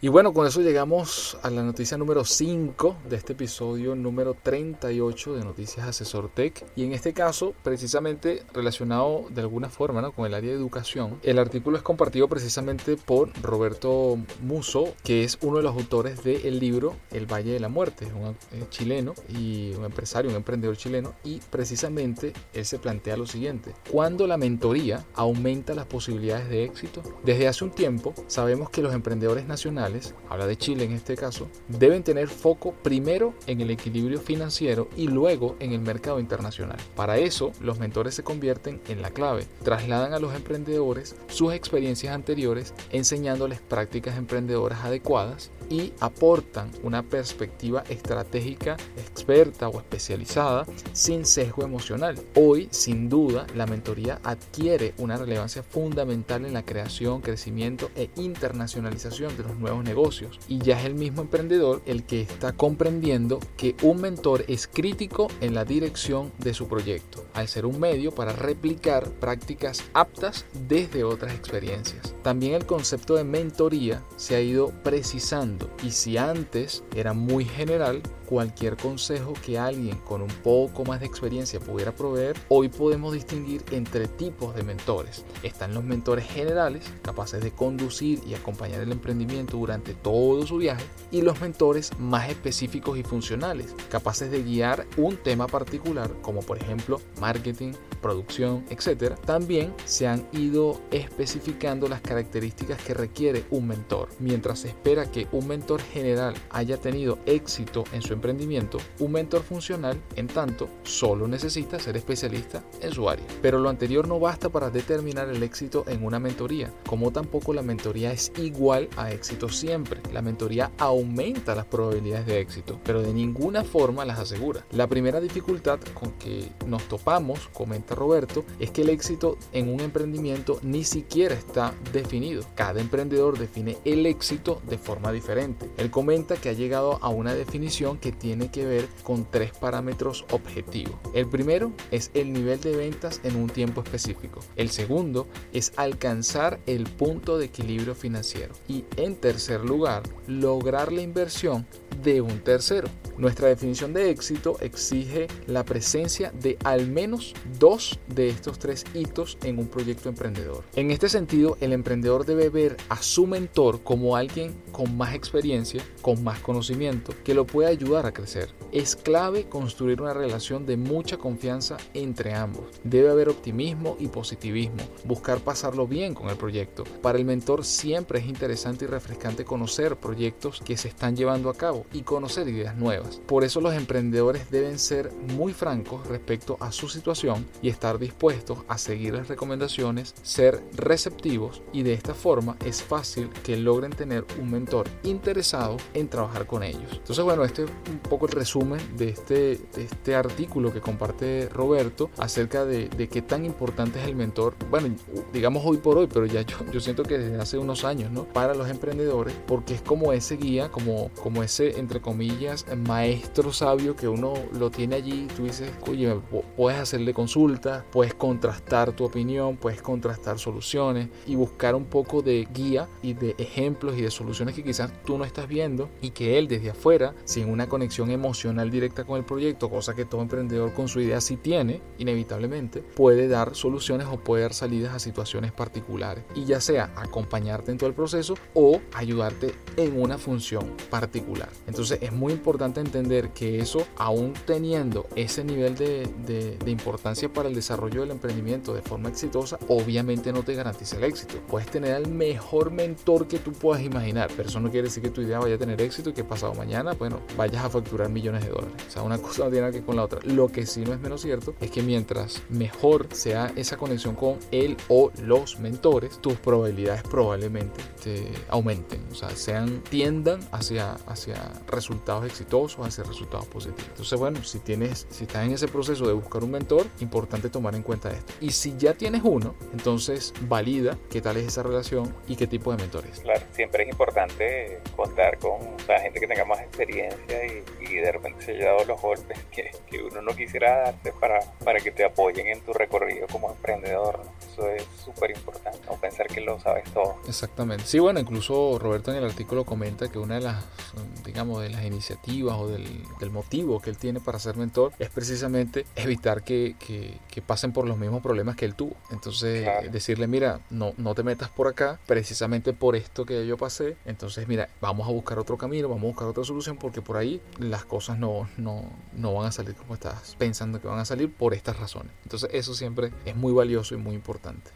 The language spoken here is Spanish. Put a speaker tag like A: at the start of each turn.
A: Y bueno, con eso llegamos a la noticia número 5 de este episodio número 38 de Noticias Asesor Tech. Y en este caso, precisamente relacionado de alguna forma ¿no? con el área de educación, el artículo es compartido precisamente por Roberto Muso, que es uno de los autores del libro El Valle de la Muerte, un eh, chileno y un empresario, un emprendedor chileno. Y precisamente él se plantea lo siguiente, ¿cuándo la mentoría aumenta las posibilidades de éxito? Desde hace un tiempo sabemos que los emprendedores nacionales habla de Chile en este caso, deben tener foco primero en el equilibrio financiero y luego en el mercado internacional. Para eso, los mentores se convierten en la clave. Trasladan a los emprendedores sus experiencias anteriores enseñándoles prácticas emprendedoras adecuadas y aportan una perspectiva estratégica experta o especializada sin sesgo emocional. Hoy, sin duda, la mentoría adquiere una relevancia fundamental en la creación, crecimiento e internacionalización de los nuevos negocios. Y ya es el mismo emprendedor el que está comprendiendo que un mentor es crítico en la dirección de su proyecto, al ser un medio para replicar prácticas aptas desde otras experiencias. También el concepto de mentoría se ha ido precisando y si antes era muy general, cualquier consejo que alguien con un poco más de experiencia pudiera proveer, hoy podemos distinguir entre tipos de mentores. Están los mentores generales, capaces de conducir y acompañar el emprendimiento durante todo su viaje, y los mentores más específicos y funcionales, capaces de guiar un tema particular, como por ejemplo marketing, producción, etc. También se han ido especificando las características que requiere un mentor. Mientras se espera que un mentor general haya tenido éxito en su emprendimiento, un mentor funcional, en tanto, solo necesita ser especialista en su área. Pero lo anterior no basta para determinar el éxito en una mentoría, como tampoco la mentoría es igual a éxito siempre. La mentoría aumenta las probabilidades de éxito, pero de ninguna forma las asegura. La primera dificultad con que nos topamos, comenta Roberto, es que el éxito en un emprendimiento ni siquiera está definido. Cada emprendedor define el éxito de forma diferente. Él comenta que ha llegado a una definición que tiene que ver con tres parámetros objetivos. El primero es el nivel de ventas en un tiempo específico. El segundo es alcanzar el punto de equilibrio financiero. Y en tercer lugar, lograr la inversión de un tercero. Nuestra definición de éxito exige la presencia de al menos dos de estos tres hitos en un proyecto emprendedor. En este sentido, el emprendedor debe ver a su mentor como alguien con más experiencia, con más conocimiento, que lo puede ayudar a crecer. Es clave construir una relación de mucha confianza entre ambos. Debe haber optimismo y positivismo, buscar pasarlo bien con el proyecto. Para el mentor siempre es interesante y refrescante conocer proyectos que se están llevando a cabo y conocer ideas nuevas. Por eso los emprendedores deben ser muy francos respecto a su situación y estar dispuestos a seguir las recomendaciones, ser receptivos y de esta forma es fácil que logren tener un mentor interesado en trabajar con ellos. Entonces bueno, este es un poco el resumen de este, este artículo que comparte Roberto acerca de, de, qué tan importante es el mentor, bueno, digamos hoy por hoy, pero ya yo, yo siento que desde hace unos años, ¿no? Para los emprendedores, porque es como ese guía, como, como ese, entre comillas, más maestro sabio que uno lo tiene allí, tú dices, oye, puedes hacerle consultas, puedes contrastar tu opinión, puedes contrastar soluciones y buscar un poco de guía y de ejemplos y de soluciones que quizás tú no estás viendo y que él desde afuera, sin una conexión emocional directa con el proyecto, cosa que todo emprendedor con su idea sí tiene, inevitablemente, puede dar soluciones o puede dar salidas a situaciones particulares. Y ya sea acompañarte en todo el proceso o ayudarte en una función particular. Entonces es muy importante entender que eso, aún teniendo ese nivel de, de, importancia para el desarrollo del emprendimiento de forma exitosa, obviamente no te garantiza el éxito. Puedes tener al mejor mentor que tú puedas imaginar, pero eso no quiere decir que tu idea vaya a tener éxito y que pasado mañana, bueno, vayas a facturar millones de dólares. O sea, una cosa no tiene que ver con la otra. Lo que sí no es menos cierto es que mientras mejor sea esa conexión con él o los mentores, tus probabilidades probablemente te aumenten, o sea, sean tiendan hacia, hacia resultados exitosos hacer resultados positivos. Entonces, bueno, si tienes, si estás en ese proceso de buscar un mentor, importante tomar en cuenta esto. Y si ya tienes uno, entonces valida qué tal es esa relación y qué tipo de mentor es.
B: Claro, siempre es importante contar con o sea, gente que tenga más experiencia y, y, de repente se ha dado los golpes que, que, uno no quisiera darte para, para que te apoyen en tu recorrido como emprendedor. Eso es súper importante, no pensar que lo sabes todo.
A: Exactamente. Sí, bueno, incluso Roberto en el artículo comenta que una de las, digamos, de las iniciativas o del, del motivo que él tiene para ser mentor es precisamente evitar que, que, que pasen por los mismos problemas que él tuvo. Entonces, claro. decirle, mira, no, no te metas por acá, precisamente por esto que yo pasé. Entonces, mira, vamos a buscar otro camino, vamos a buscar otra solución, porque por ahí las cosas no, no, no van a salir como estás pensando que van a salir por estas razones. Entonces, eso siempre es muy valioso y muy importante.